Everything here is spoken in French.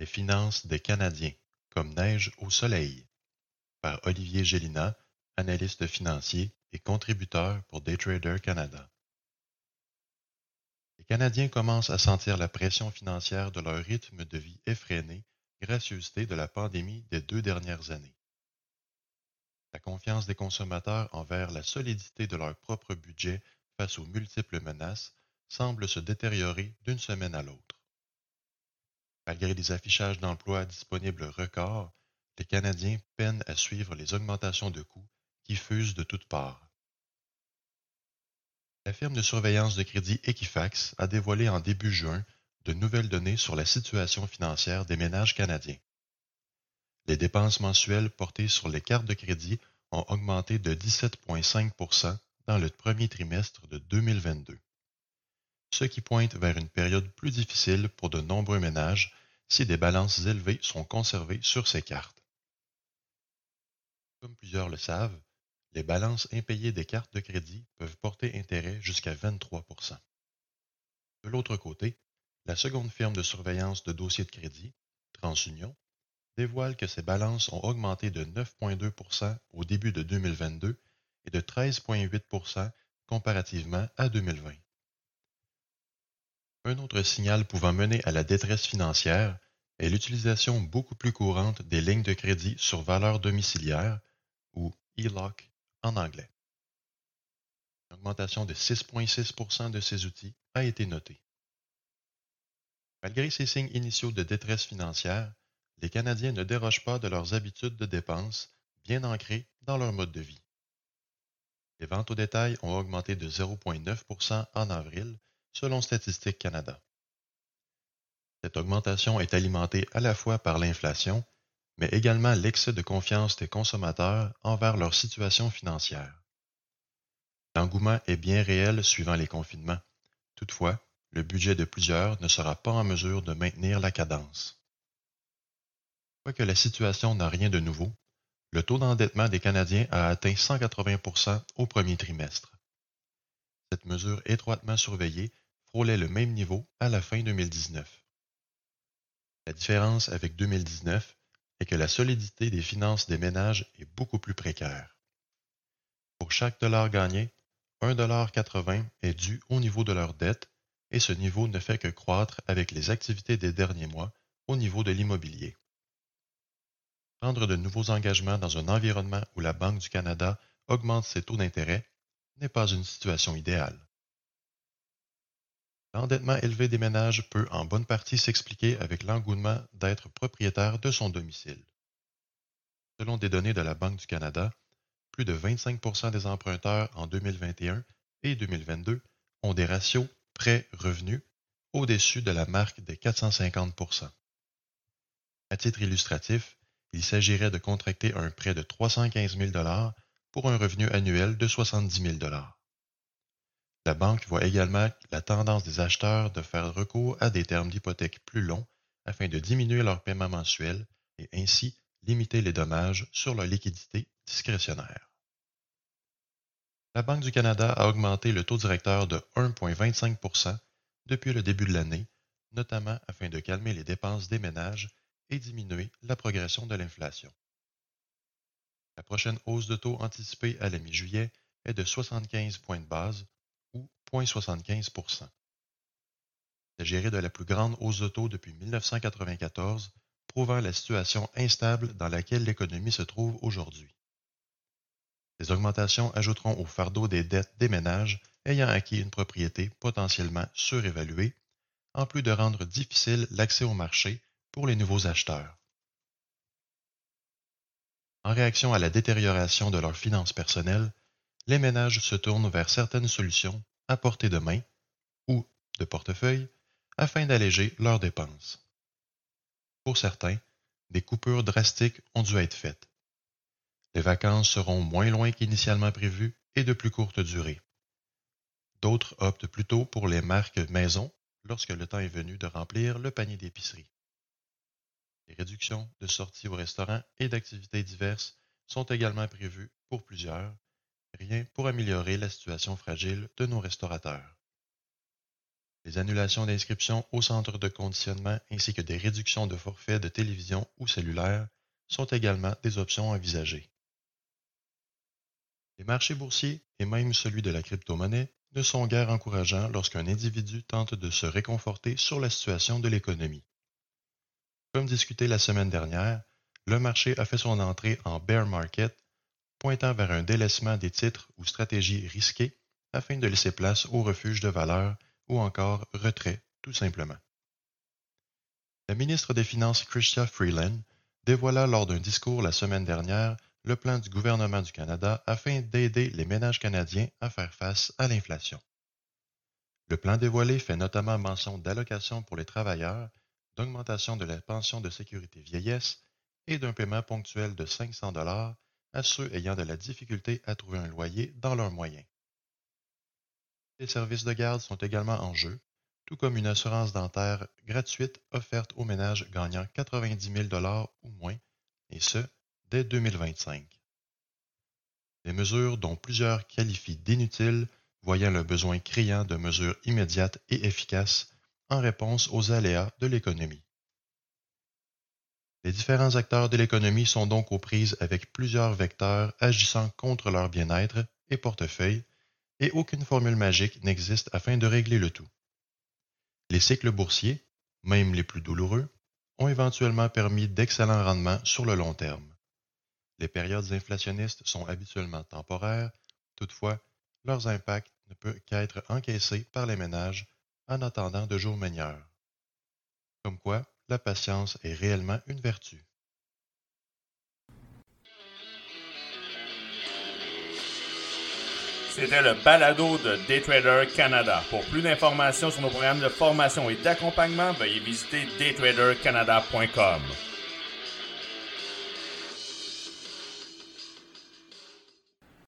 Les finances des Canadiens, comme neige au soleil, par Olivier Gélina, analyste financier et contributeur pour Daytrader Canada. Les Canadiens commencent à sentir la pression financière de leur rythme de vie effréné, gracieuseté de la pandémie des deux dernières années. La confiance des consommateurs envers la solidité de leur propre budget face aux multiples menaces semble se détériorer d'une semaine à l'autre. Malgré des affichages d'emplois disponibles records, les Canadiens peinent à suivre les augmentations de coûts qui fusent de toutes parts. La firme de surveillance de crédit Equifax a dévoilé en début juin de nouvelles données sur la situation financière des ménages canadiens. Les dépenses mensuelles portées sur les cartes de crédit ont augmenté de 17,5% dans le premier trimestre de 2022, ce qui pointe vers une période plus difficile pour de nombreux ménages si des balances élevées sont conservées sur ces cartes. Comme plusieurs le savent, les balances impayées des cartes de crédit peuvent porter intérêt jusqu'à 23% De l'autre côté, la seconde firme de surveillance de dossiers de crédit, TransUnion, dévoile que ces balances ont augmenté de 9,2% au début de 2022 et de 13,8% comparativement à 2020. Un autre signal pouvant mener à la détresse financière est l'utilisation beaucoup plus courante des lignes de crédit sur valeur domiciliaire, ou ELOC en anglais. Une augmentation de 6,6% de ces outils a été notée. Malgré ces signes initiaux de détresse financière, les Canadiens ne dérogent pas de leurs habitudes de dépenses bien ancrées dans leur mode de vie. Les ventes au détail ont augmenté de 0,9% en avril selon Statistique Canada. Cette augmentation est alimentée à la fois par l'inflation, mais également l'excès de confiance des consommateurs envers leur situation financière. L'engouement est bien réel suivant les confinements. Toutefois, le budget de plusieurs ne sera pas en mesure de maintenir la cadence. Quoique la situation n'a rien de nouveau, le taux d'endettement des Canadiens a atteint 180 au premier trimestre. Cette mesure étroitement surveillée frôlait le même niveau à la fin 2019. La différence avec 2019 est que la solidité des finances des ménages est beaucoup plus précaire. Pour chaque dollar gagné, 1,80$ est dû au niveau de leur dette et ce niveau ne fait que croître avec les activités des derniers mois au niveau de l'immobilier. Prendre de nouveaux engagements dans un environnement où la Banque du Canada augmente ses taux d'intérêt n'est pas une situation idéale. L'endettement élevé des ménages peut en bonne partie s'expliquer avec l'engouement d'être propriétaire de son domicile. Selon des données de la Banque du Canada, plus de 25% des emprunteurs en 2021 et 2022 ont des ratios prêts-revenus au-dessus de la marque des 450% À titre illustratif, il s'agirait de contracter un prêt de 315 000 pour un revenu annuel de 70 000 La banque voit également la tendance des acheteurs de faire recours à des termes d'hypothèque plus longs afin de diminuer leur paiement mensuel et ainsi limiter les dommages sur leur liquidité discrétionnaire. La Banque du Canada a augmenté le taux directeur de 1,25% depuis le début de l'année, notamment afin de calmer les dépenses des ménages et diminuer la progression de l'inflation. La prochaine hausse de taux anticipée à la mi-juillet est de 75 points de base ou 0,75% C'est géré de la plus grande hausse de taux depuis 1994, prouvant la situation instable dans laquelle l'économie se trouve aujourd'hui. Ces augmentations ajouteront au fardeau des dettes des ménages ayant acquis une propriété potentiellement surévaluée, en plus de rendre difficile l'accès au marché pour les nouveaux acheteurs. En réaction à la détérioration de leurs finances personnelles, les ménages se tournent vers certaines solutions à portée de main ou de portefeuille afin d'alléger leurs dépenses. Pour certains, des coupures drastiques ont dû être faites. Les vacances seront moins loin qu'initialement prévu et de plus courte durée. D'autres optent plutôt pour les marques maison lorsque le temps est venu de remplir le panier d'épicerie. Les réductions de sorties au restaurant et d'activités diverses sont également prévues pour plusieurs, rien pour améliorer la situation fragile de nos restaurateurs. Les annulations d'inscriptions au centre de conditionnement ainsi que des réductions de forfaits de télévision ou cellulaire sont également des options envisagées. Les marchés boursiers et même celui de la crypto-monnaie ne sont guère encourageants lorsqu'un individu tente de se réconforter sur la situation de l'économie. Comme discuté la semaine dernière, le marché a fait son entrée en bear market, pointant vers un délaissement des titres ou stratégies risquées afin de laisser place au refuge de valeur ou encore retrait, tout simplement. La ministre des Finances Chrystia Freeland dévoila lors d'un discours la semaine dernière le plan du gouvernement du Canada afin d'aider les ménages canadiens à faire face à l'inflation. Le plan dévoilé fait notamment mention d'allocations pour les travailleurs, d'augmentation de la pension de sécurité vieillesse et d'un paiement ponctuel de 500 dollars à ceux ayant de la difficulté à trouver un loyer dans leurs moyens. Les services de garde sont également en jeu, tout comme une assurance dentaire gratuite offerte aux ménages gagnant 90 000 ou moins, et ce, dès 2025. Des mesures dont plusieurs qualifient d'inutiles, voyant le besoin criant de mesures immédiates et efficaces en réponse aux aléas de l'économie. Les différents acteurs de l'économie sont donc aux prises avec plusieurs vecteurs agissant contre leur bien-être et portefeuille, et aucune formule magique n'existe afin de régler le tout. Les cycles boursiers, même les plus douloureux, ont éventuellement permis d'excellents rendements sur le long terme. Les périodes inflationnistes sont habituellement temporaires, toutefois, leurs impacts ne peuvent qu'être encaissés par les ménages en attendant de jours meilleurs. Comme quoi, la patience est réellement une vertu. C'était le balado de Daytrader Canada. Pour plus d'informations sur nos programmes de formation et d'accompagnement, veuillez visiter daytradercanada.com.